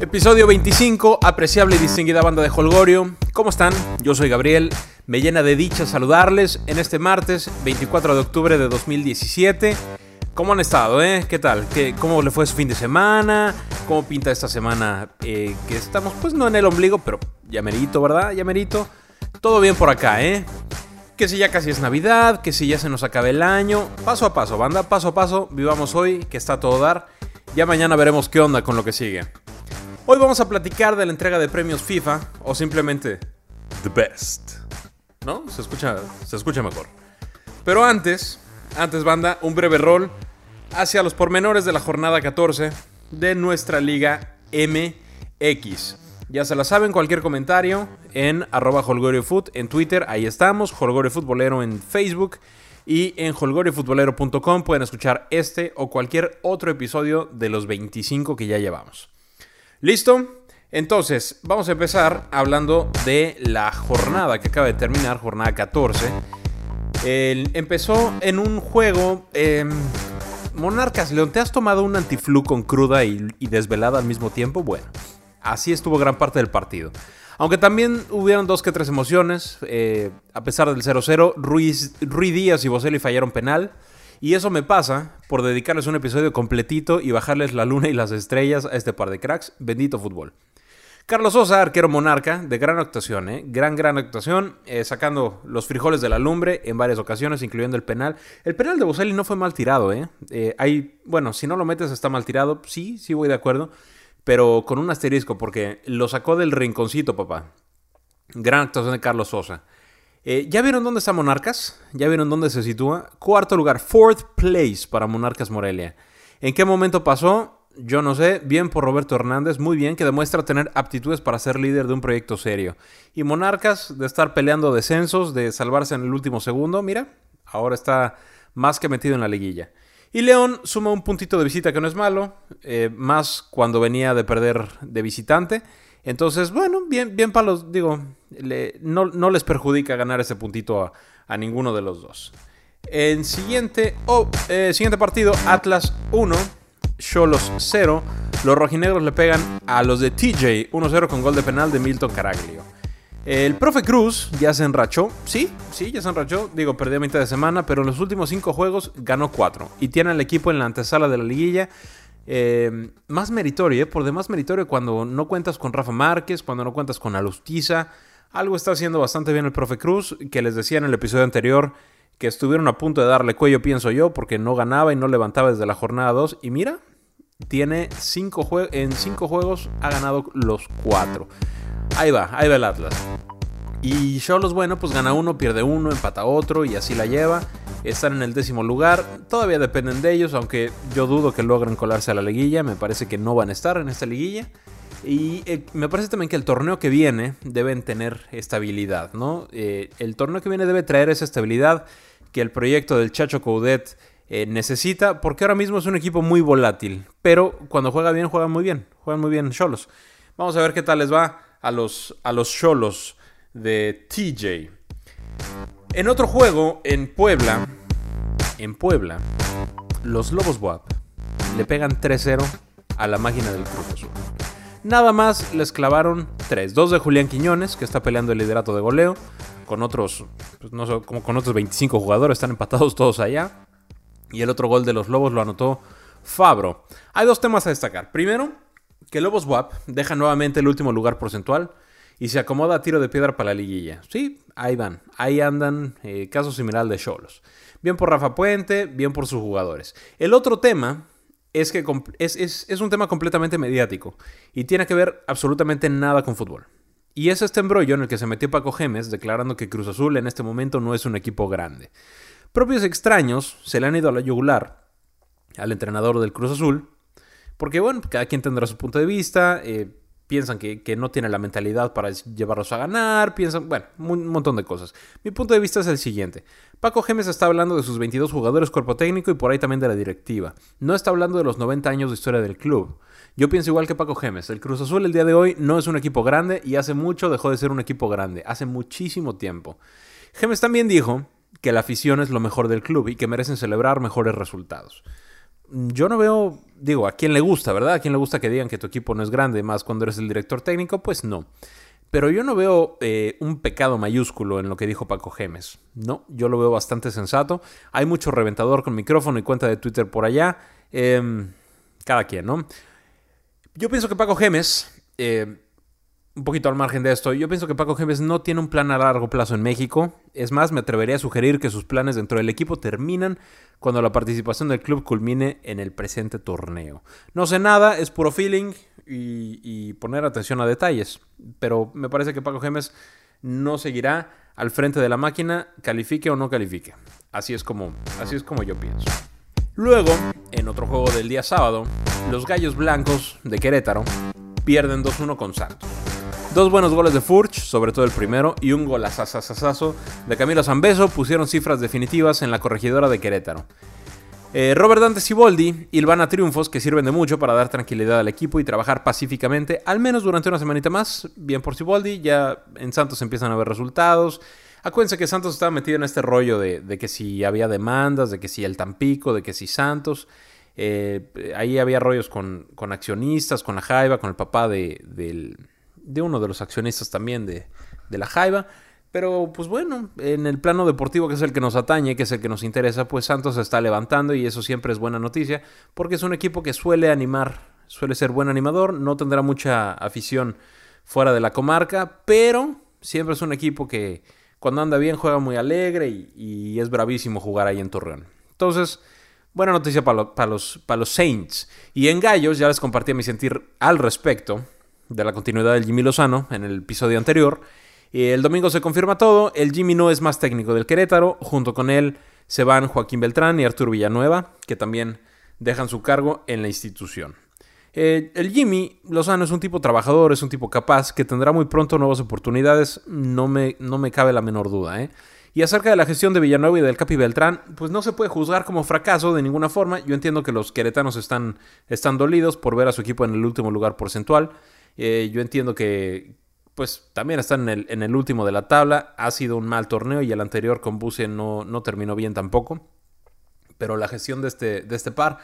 Episodio 25, apreciable y distinguida banda de Holgorio. ¿Cómo están? Yo soy Gabriel. Me llena de dicha saludarles en este martes 24 de octubre de 2017. ¿Cómo han estado, eh? ¿Qué tal? ¿Qué, ¿Cómo le fue su fin de semana? ¿Cómo pinta esta semana? Eh, que estamos, pues no en el ombligo, pero ya merito, ¿verdad? Ya. Todo bien por acá, ¿eh? Que si ya casi es Navidad, que si ya se nos acaba el año. Paso a paso, banda, paso a paso. Vivamos hoy, que está todo dar. Ya mañana veremos qué onda con lo que sigue. Hoy vamos a platicar de la entrega de premios FIFA o simplemente The Best. ¿No? Se escucha, se escucha mejor. Pero antes, antes banda, un breve rol hacia los pormenores de la jornada 14 de nuestra liga MX. Ya se la saben, cualquier comentario en arroba holgoriofoot en Twitter, ahí estamos, Holgorio Futbolero en Facebook y en holgoriofutbolero.com pueden escuchar este o cualquier otro episodio de los 25 que ya llevamos. ¿Listo? Entonces, vamos a empezar hablando de la jornada que acaba de terminar, jornada 14. empezó en un juego... Em, Monarcas, León, ¿te has tomado un antiflu con cruda y, desvelada al mismo tiempo? Bueno, así estuvo gran parte del partido. Aunque también hubieron dos que tres emociones, eh, a pesar del 0-0, Ruiz, Ruiz Díaz y Boselli fallaron penal. Y eso me pasa por dedicarles un episodio completito y bajarles la luna y las estrellas a este par de cracks. Bendito fútbol. Carlos Sosa, arquero monarca, de gran actuación, ¿eh? gran, gran actuación, eh, sacando los frijoles de la lumbre en varias ocasiones, incluyendo el penal. El penal de Boselli no fue mal tirado, ¿eh? ¿eh? hay, bueno, si no lo metes está mal tirado, sí, sí voy de acuerdo, pero con un asterisco, porque lo sacó del rinconcito, papá. Gran actuación de Carlos Sosa. Eh, ¿Ya vieron dónde está Monarcas? ¿Ya vieron dónde se sitúa? Cuarto lugar, fourth place para Monarcas Morelia. ¿En qué momento pasó? Yo no sé. Bien por Roberto Hernández, muy bien, que demuestra tener aptitudes para ser líder de un proyecto serio. Y Monarcas, de estar peleando descensos, de salvarse en el último segundo, mira, ahora está más que metido en la liguilla. Y León suma un puntito de visita que no es malo, eh, más cuando venía de perder de visitante. Entonces, bueno, bien, bien para digo, no, les perjudica ganar ese puntito a, ninguno de los dos. En siguiente, oh, eh, siguiente partido, Atlas 1, Cholos 0. Los rojinegros le pegan a los de TJ 1-0 con gol de penal de Milton Caraglio. El profe Cruz ya se enrachó, sí, sí, ya se enrachó, digo, perdió a mitad de semana, pero en los últimos 5 juegos ganó 4 y tiene al equipo en la antesala de la liguilla eh, más meritorio, ¿eh? por demás meritorio cuando no cuentas con Rafa Márquez, cuando no cuentas con Alustiza. Algo está haciendo bastante bien el profe Cruz, que les decía en el episodio anterior que estuvieron a punto de darle cuello, pienso yo, porque no ganaba y no levantaba desde la jornada 2. Y mira, tiene cinco en 5 juegos ha ganado los 4. Ahí va, ahí va el Atlas. Y Cholos, bueno, pues gana uno, pierde uno, empata otro y así la lleva están en el décimo lugar. Todavía dependen de ellos, aunque yo dudo que logren colarse a la liguilla. Me parece que no van a estar en esta liguilla. Y eh, me parece también que el torneo que viene deben tener estabilidad, ¿no? Eh, el torneo que viene debe traer esa estabilidad que el proyecto del Chacho Coudet eh, necesita, porque ahora mismo es un equipo muy volátil, pero cuando juega bien, juega muy bien, juegan muy bien Cholos. Vamos a ver qué tal les va a los a los de TJ. En otro juego, en Puebla, en Puebla, los Lobos WAP le pegan 3-0 a la máquina del Cruz Azul. Nada más les clavaron 3. Dos de Julián Quiñones, que está peleando el liderato de goleo, con otros, pues no sé, como con otros 25 jugadores, están empatados todos allá. Y el otro gol de los Lobos lo anotó Fabro. Hay dos temas a destacar. Primero, que Lobos WAP deja nuevamente el último lugar porcentual y se acomoda a tiro de piedra para la liguilla. Sí, ahí van, ahí andan, eh, caso similar de Cholos. Bien por Rafa Puente, bien por sus jugadores. El otro tema es que es, un tema completamente mediático y tiene que ver absolutamente nada con fútbol. Y es este embrollo en el que se metió Paco Gemes declarando que Cruz Azul en este momento no es un equipo grande. Propios extraños se le han ido a la yugular al entrenador del Cruz Azul, porque bueno, cada quien tendrá su punto de vista. Eh, piensan que, no tiene la mentalidad para llevarlos a ganar, piensan, bueno, un montón de cosas. Mi punto de vista es el siguiente. Paco Gemes está hablando de sus 22 jugadores cuerpo técnico y por ahí también de la directiva. No está hablando de los 90 años de historia del club. Yo pienso igual que Paco Gemes. El Cruz Azul el día de hoy no es un equipo grande y hace mucho dejó de ser un equipo grande. Hace muchísimo tiempo. Gemes también dijo que la afición es lo mejor del club y que merecen celebrar mejores resultados. Yo no veo, digo, a quién le gusta, ¿verdad? A quién le gusta que digan que tu equipo no es grande, más cuando eres el director técnico, pues no. Pero yo no veo eh, un pecado mayúsculo en lo que dijo Paco Gemes. No, yo lo veo bastante sensato. Hay mucho reventador con micrófono y cuenta de Twitter por allá. Em, cada quien, ¿no? Yo pienso que Paco Gemes eh, un poquito al margen de esto, yo pienso que Paco Gemes no tiene un plan a largo plazo en México. Es más, me atrevería a sugerir que sus planes dentro del equipo terminan cuando la participación del club culmine en el presente torneo. No sé nada, es puro feeling y, poner atención a detalles. Pero me parece que Paco Gemes no seguirá al frente de la máquina, califique o no califique. Así es como, así es como yo pienso. Luego, en otro juego del día sábado, los Gallos Blancos de Querétaro pierden 2-1 con Santos. Dos buenos goles de Furch, sobre todo el primero, y un golazazazazo de Camilo Zambeso pusieron cifras definitivas en la corregidora de Querétaro. Eh, Robert Dante Siboldi ilvana triunfos que sirven de mucho para dar tranquilidad al equipo y trabajar pacíficamente, al menos durante una semanita más. Bien por Siboldi, ya en Santos empiezan a ver resultados. Acuérdense que Santos estaba metido en este rollo de, que si había demandas, de que si el Tampico, de que si Santos. Eh, ahí había rollos con, accionistas, con la Jaiba, con el papá de, del de uno de los accionistas también de, la Jaiba. Pero pues bueno, en el plano deportivo que es el que nos atañe, que es el que nos interesa, pues Santos se está levantando y eso siempre es buena noticia, porque es un equipo que suele animar, suele ser buen animador, no tendrá mucha afición fuera de la comarca, pero siempre es un equipo que cuando anda bien juega muy alegre y, es bravísimo jugar ahí en Torreón. Entonces, buena noticia para, para, los, para los Saints. Y en Gallos ya les compartí mi sentir al respecto de la continuidad del Jimmy Lozano en el episodio anterior. El domingo se confirma todo, el Jimmy no es más técnico del Querétaro, junto con él se van Joaquín Beltrán y Arturo Villanueva, que también dejan su cargo en la institución. Eh, el Jimmy Lozano es un tipo trabajador, es un tipo capaz, que tendrá muy pronto nuevas oportunidades, no me, no me cabe la menor duda. ¿eh? Y acerca de la gestión de Villanueva y del Capi Beltrán, pues no se puede juzgar como fracaso de ninguna forma. Yo entiendo que los queretanos están, están dolidos por ver a su equipo en el último lugar porcentual. Eh, yo entiendo que pues también están en el, último de la tabla. Ha sido un mal torneo y el anterior con Buse no, no terminó bien tampoco. Pero la gestión de este, de este par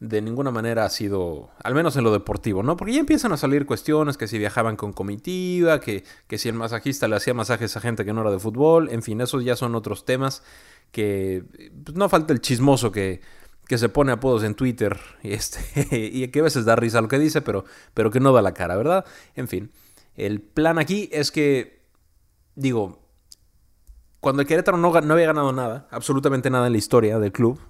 de ninguna manera ha sido, al menos en lo deportivo, ¿no? Porque ya empiezan a salir cuestiones, que si viajaban con comitiva, que, que si el masajista le hacía masajes a gente que no era de fútbol, en fin, esos ya son otros temas que pues, no falta el chismoso que, que se pone apodos en Twitter y, este, y que a veces da risa lo que dice, pero, pero que no da la cara, ¿verdad? En fin, el plan aquí es que, digo, cuando el Querétaro no, no había ganado nada, absolutamente nada en la historia del club,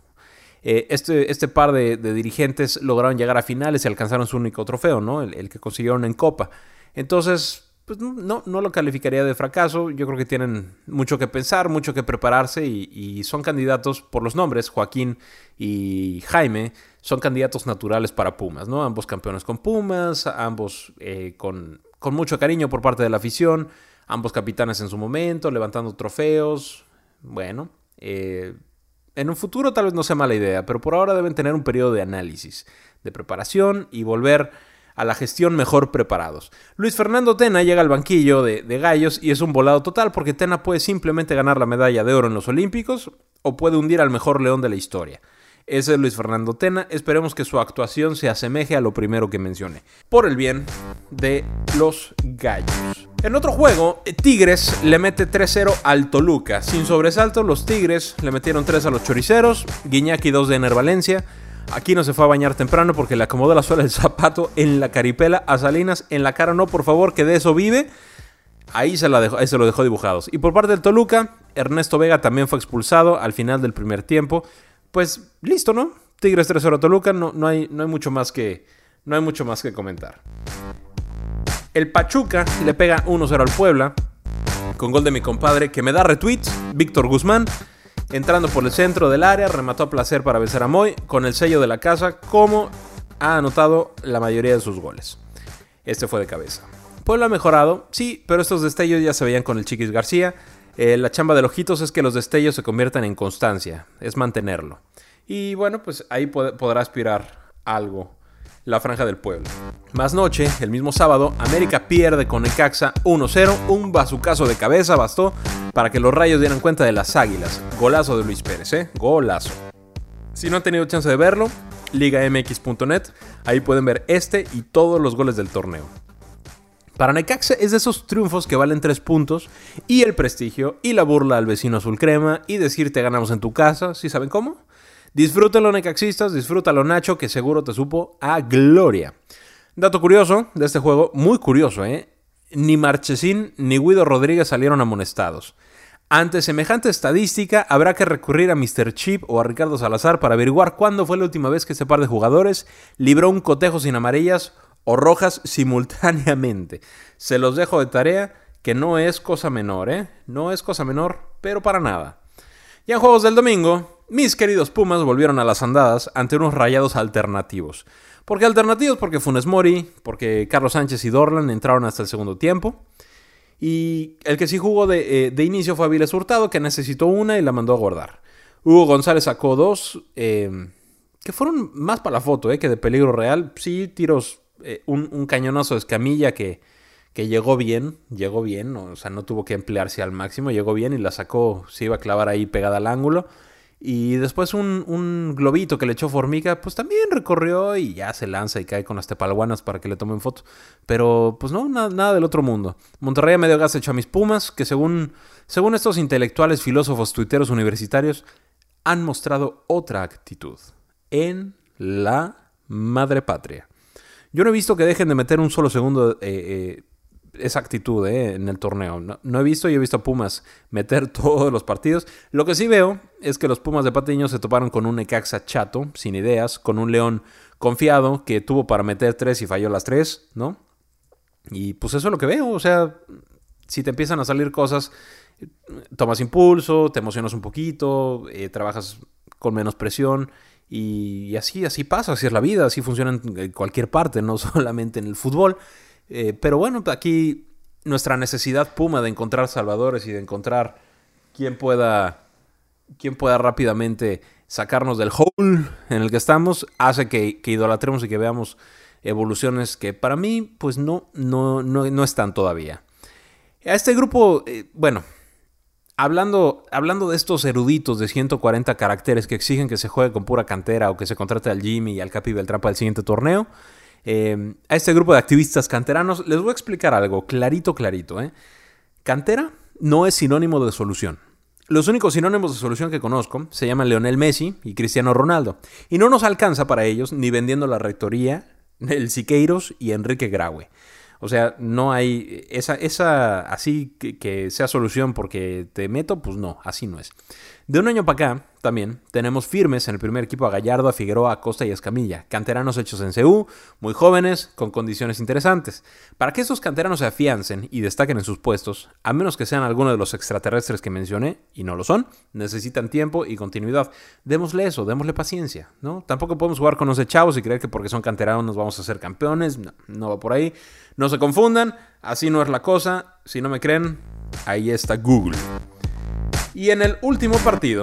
eh, este, este par de, dirigentes lograron llegar a finales y alcanzaron su único trofeo, ¿no? El que consiguieron en Copa. Entonces, pues no, no lo calificaría de fracaso. Yo creo que tienen mucho que pensar, mucho que prepararse y, son candidatos por los nombres, Joaquín y Jaime, son candidatos naturales para Pumas, ¿no? Ambos campeones con Pumas, ambos eh, con, mucho cariño por parte de la afición, ambos capitanes en su momento, levantando trofeos. Bueno, eh, en un futuro tal vez no sea mala idea, pero por ahora deben tener un periodo de análisis, de preparación y volver a la gestión mejor preparados. Luis Fernando Tena llega al banquillo de, Gallos y es un volado total porque Tena puede simplemente ganar la medalla de oro en los Olímpicos o puede hundir al mejor león de la historia. Ese es Luis Fernando Tena. Esperemos que su actuación se asemeje a lo primero que mencioné. Por el bien de los gallos. En otro juego, Tigres le mete 3-0 al Toluca. Sin sobresalto, los Tigres le metieron 3 a los Choriceros. Guiñaki 2 de Ener Valencia. Aquí no se fue a bañar temprano porque le acomodó la suela del zapato en la caripela a Salinas. En la cara no, por favor, que de eso vive. Ahí se, la dejó, ahí se lo dejó dibujados. Y por parte del Toluca, Ernesto Vega también fue expulsado al final del primer tiempo. Pues listo, ¿no? Tigres 3-0 Toluca, no, no, hay, no, hay mucho más que, no hay mucho más que comentar. El Pachuca le pega 1-0 al Puebla, con gol de mi compadre que me da retweets, Víctor Guzmán. Entrando por el centro del área, remató a placer para vencer a Moy con el sello de la casa, como ha anotado la mayoría de sus goles. Este fue de cabeza. Pueblo ha mejorado, sí, pero estos destellos ya se veían con el Chiquis García. Eh, la chamba de ojitos es que los destellos se conviertan en constancia, es mantenerlo. Y bueno, pues ahí podrá aspirar algo la Franja del Pueblo. Más noche, el mismo sábado, América pierde con Necaxa 1-0. Un bazucazo de cabeza bastó para que los rayos dieran cuenta de las águilas. Golazo de Luis Pérez, ¿eh? Golazo. Si no han tenido chance de verlo, ligamx.net. Ahí pueden ver este y todos los goles del torneo. Para Necaxa es de esos triunfos que valen 3 puntos y el prestigio y la burla al vecino azul crema y decirte ganamos en tu casa, ¿sí saben cómo? Disfrútenlo Necaxistas, disfrútalo Nacho que seguro te supo a gloria. Dato curioso de este juego, muy curioso, ¿eh? Ni Marchesín ni Guido Rodríguez salieron amonestados. Ante semejante estadística, habrá que recurrir a Mr. Chip o a Ricardo Salazar para averiguar cuándo fue la última vez que este par de jugadores libró un cotejo sin amarillas o rojas simultáneamente. Se los dejo de tarea, que no es cosa menor, ¿eh? No es cosa menor, pero para nada. Y en juegos del domingo, mis queridos Pumas volvieron a las andadas ante unos rayados alternativos. ¿Por qué alternativos? Porque Funes Mori, porque Carlos Sánchez y Dorlan entraron hasta el segundo tiempo. Y el que sí jugó de, eh, inicio fue Aviles Hurtado, que necesitó una y la mandó a guardar. Hugo González sacó dos, em, que fueron más para la foto, eh, que de peligro real. Sí, tiros, eh, un, cañonazo de escamilla que, que llegó bien, llegó bien, o sea, no tuvo que emplearse al máximo, llegó bien y la sacó, se iba a clavar ahí pegada al ángulo. Y después un, globito que le echó Formica, pues también recorrió y ya se lanza y cae con las tepalguanas para que le tomen foto. Pero pues no, nada, del otro mundo. Monterrey a medio gas echó a mis Pumas, que según, según estos intelectuales, filósofos, tuiteros universitarios, han mostrado otra actitud en la madre patria. Yo no he visto que dejen de meter un solo segundo eh, eh, esa actitud eh, en el torneo. No, he visto y he visto a Pumas meter todos los partidos. Lo que sí veo es que los Pumas de Patiño se toparon con un Necaxa chato, sin ideas, con un León confiado que tuvo para meter tres y falló las tres, ¿no? Y pues eso es lo que veo. O sea, si te empiezan a salir cosas, tomas impulso, te emocionas un poquito, eh, trabajas con menos presión. Y, así, así pasa, así es la vida, así funciona en cualquier parte, no solamente en el fútbol. Eh, pero bueno, aquí nuestra necesidad puma de encontrar salvadores y de encontrar quien pueda, pueda rápidamente sacarnos del hole en el que estamos, hace que, idolatremos y que veamos evoluciones que para mí pues no, no, no, están todavía. A este grupo, eh, bueno, hablando, hablando de estos eruditos de 140 caracteres que exigen que se juegue con pura cantera o que se contrate al Jimmy y al Capi Beltrán para el siguiente torneo, eh, a este grupo de activistas canteranos, les voy a explicar algo clarito, clarito. ¿eh? Cantera no es sinónimo de solución. Los únicos sinónimos de solución que conozco se llaman Leonel Messi y Cristiano Ronaldo. Y no nos alcanza para ellos ni vendiendo la rectoría, el Siqueiros y Enrique Graue. O sea, no hay esa, esa así que, sea solución porque te meto, pues no, así no es. De un año para acá, también tenemos firmes en el primer equipo a Gallardo, a Figueroa, a Costa y a Escamilla, canteranos hechos en CU, muy jóvenes, con condiciones interesantes. Para que esos canteranos se afiancen y destaquen en sus puestos, a menos que sean algunos de los extraterrestres que mencioné, y no lo son, necesitan tiempo y continuidad. Démosle eso, démosle paciencia, ¿no? Tampoco podemos jugar con los chavos y creer que porque son canteranos nos vamos a hacer campeones, no va por ahí. No se confundan, así no es la cosa, si no me creen, ahí está Google. Y en el último partido,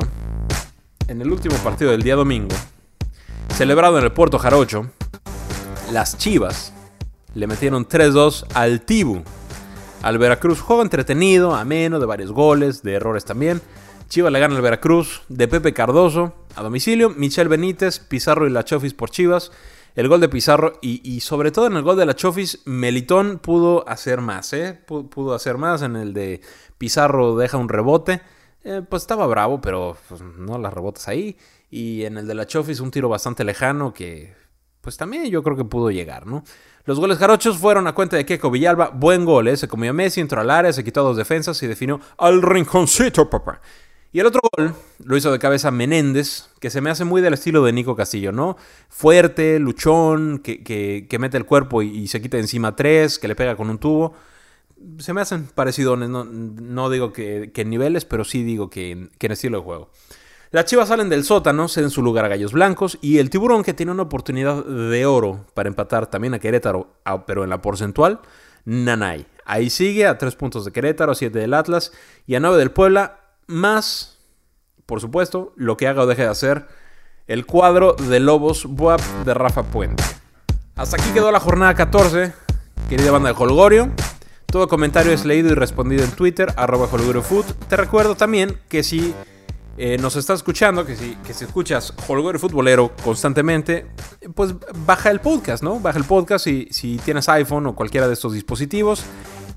en el último partido del día domingo, celebrado en el Puerto Jarocho, las Chivas le metieron 3-2 al Tibu. Al Veracruz, juego entretenido, ameno, de varios goles, de errores también. Chivas le gana al Veracruz, de Pepe Cardoso a domicilio, Michel Benítez, Pizarro y La Chofis por Chivas. El gol de Pizarro y, sobre todo en el gol de la Chofis, Melitón pudo hacer más, ¿eh? Pudo hacer más. En el de Pizarro deja un rebote. Eh, pues estaba bravo, pero pues, no las rebotas ahí. Y en el de la Chofis un tiro bastante lejano que pues también yo creo que pudo llegar, ¿no? Los goles jarochos fueron a cuenta de Keiko Villalba. Buen gol, ¿eh? Se comió a Messi, entró al área, se quitó a dos defensas y definió al rinconcito, papá. Y el otro gol lo hizo de cabeza Menéndez, que se me hace muy del estilo de Nico Castillo, ¿no? Fuerte, luchón, que, que, mete el cuerpo y, se quita encima tres, que le pega con un tubo se me hacen parecidones. No, digo que, en niveles, pero sí digo que, en estilo de juego. Las chivas salen del sótano, ceden su lugar a Gallos Blancos y el tiburón que tiene una oportunidad de oro para empatar también a Querétaro, pero en la porcentual, Nanay. Ahí sigue a tres puntos de Querétaro, a 7 del Atlas y a 9 del Puebla, más, por supuesto, lo que haga o deje de hacer el cuadro de Lobos Buap de Rafa Puente. Hasta aquí quedó la jornada 14, querida banda de Holgorio. Todo comentario es leído y respondido en Twitter, arroba. Te recuerdo también que si eh, nos estás escuchando, que si, que si escuchas Holgorio Futbolero constantemente, pues baja el podcast, ¿no? Baja el podcast si tienes iPhone o cualquiera de estos dispositivos.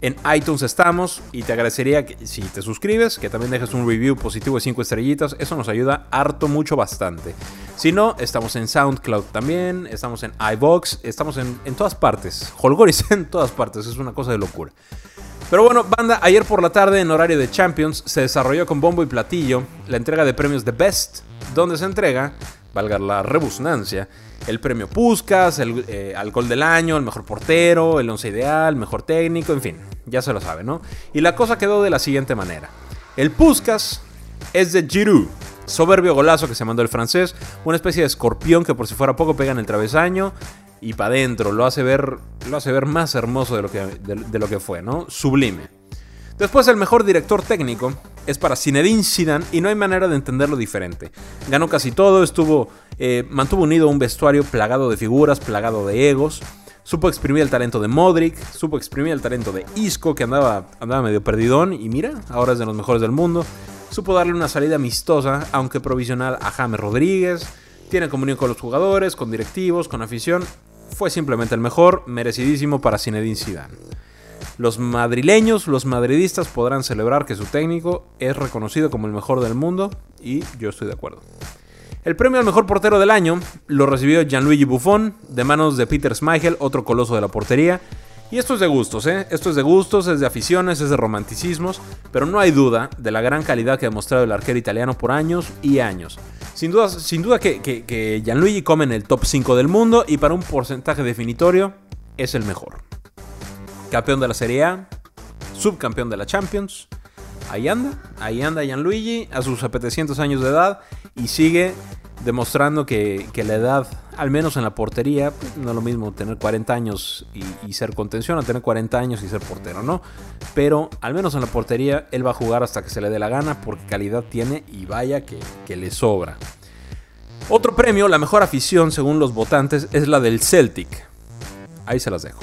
En iTunes estamos y te agradecería que si te suscribes, que también dejes un review positivo de 5 estrellitas. Eso nos ayuda harto, mucho, bastante. Si no, estamos en SoundCloud también, estamos en iBox, estamos en, en todas partes. Holgoris en todas partes, es una cosa de locura. Pero bueno, banda, ayer por la tarde en horario de Champions se desarrolló con bombo y platillo la entrega de premios The Best, donde se entrega, valga la rebusnancia, el premio Puskas, el, eh, gol del año, el mejor portero, el once ideal, mejor técnico, en fin, ya se lo sabe, ¿no? Y la cosa quedó de la siguiente manera. El Puskas es de Giroud, soberbio golazo que se mandó el francés, una especie de escorpión que por si fuera poco pega en el travesaño, y para adentro. Lo hace ver, lo hace ver más hermoso de lo, que, de, lo que fue, ¿no? Sublime. Después el mejor director técnico es para Zinedine Zidane y no hay manera de entenderlo diferente. Ganó casi todo, estuvo, eh, mantuvo unido un vestuario plagado de figuras, plagado de egos. Supo exprimir el talento de Modric, supo exprimir el talento de Isco, que andaba, andaba medio perdidón, y mira, ahora es de los mejores del mundo. Supo darle una salida amistosa, aunque provisional, a James Rodríguez. Tiene comunión con los jugadores, con directivos, con afición fue simplemente el mejor, merecidísimo para Zinedine Zidane. Los madrileños, los madridistas podrán celebrar que su técnico es reconocido como el mejor del mundo y yo estoy de acuerdo. El premio al mejor portero del año lo recibió Gianluigi Buffon de manos de Peter Schmeichel, otro coloso de la portería. Y esto es de gustos, ¿eh? Esto es de gustos, es de aficiones, es de romanticismos, pero no hay duda de la gran calidad que ha demostrado el arquero italiano por años y años. Sin duda, sin duda que, que, Gianluigi come en el top 5 del mundo y para un porcentaje definitorio es el mejor. Campeón de la Serie A, subcampeón de la Champions. Ahí anda, ahí anda Gianluigi a sus 700 años de edad y sigue demostrando que, la edad, al menos en la portería, no es lo mismo tener 40 años y, ser contención a tener 40 años y ser portero, ¿no? Pero al menos en la portería él va a jugar hasta que se le dé la gana porque calidad tiene y vaya que, que le sobra. Otro premio, la mejor afición según los votantes, es la del Celtic. Ahí se las dejo.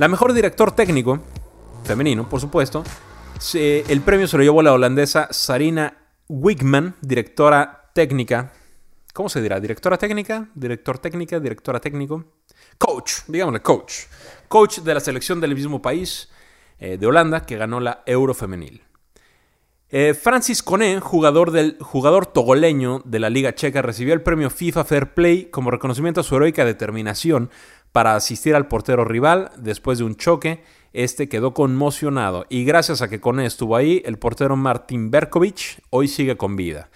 La mejor director técnico, femenino por supuesto, el premio se lo llevó la holandesa Sarina Wigman, directora técnica. ¿Cómo se dirá? ¿Directora técnica? ¿Director técnica? ¿Directora técnico? Coach, digámosle coach. Coach de la selección del mismo país, eh, de Holanda, que ganó la Euro Femenil. Eh, Francis Coné, jugador, del, jugador togoleño de la Liga Checa, recibió el premio FIFA Fair Play como reconocimiento a su heroica determinación para asistir al portero rival después de un choque. Este quedó conmocionado y gracias a que Coné estuvo ahí, el portero Martin Berkovic hoy sigue con vida.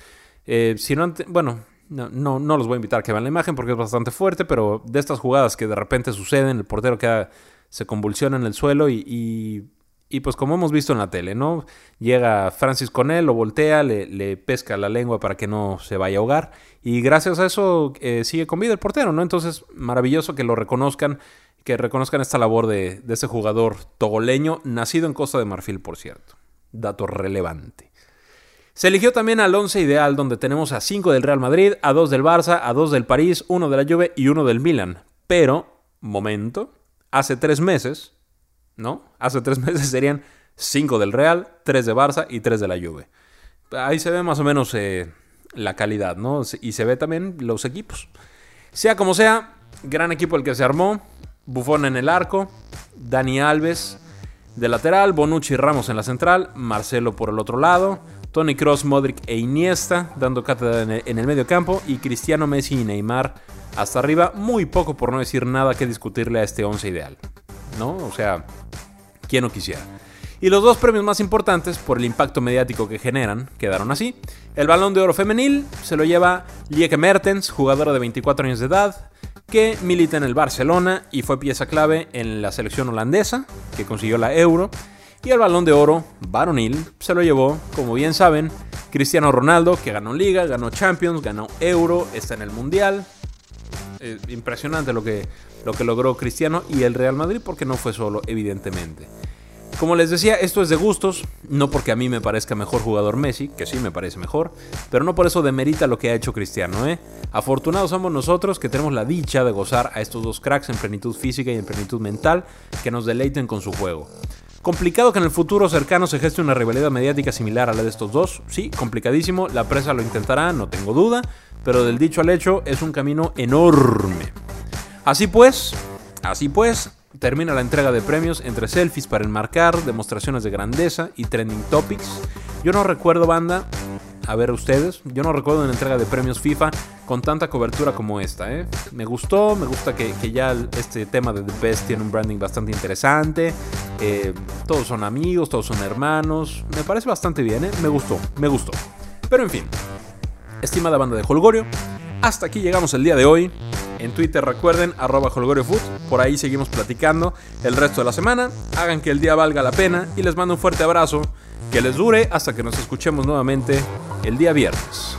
Eh, si no, bueno, no, no, los voy a invitar a que vean la imagen porque es bastante fuerte, pero de estas jugadas que de repente suceden, el portero queda, se convulsiona en el suelo y, pues como hemos visto en la tele, ¿no? Llega Francis con él, lo voltea, le, pesca la lengua para que no se vaya a ahogar y gracias a eso eh, sigue con vida el portero, ¿no? Entonces, maravilloso que lo reconozcan, que reconozcan esta labor de, de ese jugador togoleño, nacido en Costa de Marfil, por cierto. Dato relevante. Se eligió también al 11 ideal, donde tenemos a 5 del Real Madrid, a 2 del Barça, a 2 del París, 1 de la Juve y 1 del Milan. Pero, momento, hace 3 meses, ¿no? Hace 3 meses serían 5 del Real, 3 de Barça y 3 de la Juve. Ahí se ve más o menos eh, la calidad, ¿no? Y se ve también los equipos. Sea como sea, gran equipo el que se armó. Bufón en el arco, Dani Alves de lateral, Bonucci y Ramos en la central, Marcelo por el otro lado, Tony Cross, Modric e Iniesta dando cátedra en el, medio campo y Cristiano Messi y Neymar hasta arriba. Muy poco por no decir nada que discutirle a este 11 ideal. ¿No? O sea, ¿quién no quisiera? Y los dos premios más importantes por el impacto mediático que generan quedaron así. El balón de oro femenil se lo lleva Lieke Mertens, jugadora de 24 años de edad, que milita en el Barcelona y fue pieza clave en la selección holandesa, que consiguió la Euro. Y el balón de oro varonil se lo llevó, como bien saben, Cristiano Ronaldo, que ganó Liga, ganó Champions, ganó Euro, está en el Mundial. impresionante lo que, lo que logró Cristiano y el Real Madrid, porque no fue solo, evidentemente. Como les decía, esto es de gustos, no porque a mí me parezca mejor jugador Messi, que sí me parece mejor, pero no por eso demerita lo que ha hecho Cristiano, ¿eh? Afortunados somos nosotros que tenemos la dicha de gozar a estos dos cracks en plenitud física y en plenitud mental que nos deleiten con su juego. Complicado que en el futuro cercano se geste una rivalidad mediática similar a la de estos dos. Sí, complicadísimo. La presa lo intentará, no tengo duda. Pero del dicho al hecho es un camino enorme. Así pues, así pues, termina la entrega de premios entre selfies para enmarcar, demostraciones de grandeza y trending topics. Yo no recuerdo, banda, a ver ustedes, yo no recuerdo una entrega de premios FIFA con tanta cobertura como esta. ¿eh? Me gustó, me gusta que, ya este tema de The Best tiene un branding bastante interesante. Eh, todos son amigos, todos son hermanos. Me parece bastante bien, ¿eh? me gustó, me gustó. Pero en fin, estimada banda de Holgorio, hasta aquí llegamos el día de hoy. En Twitter recuerden, arroba holgoriofood. Por ahí seguimos platicando el resto de la semana. Hagan que el día valga la pena y les mando un fuerte abrazo. Que les dure hasta que nos escuchemos nuevamente el día viernes.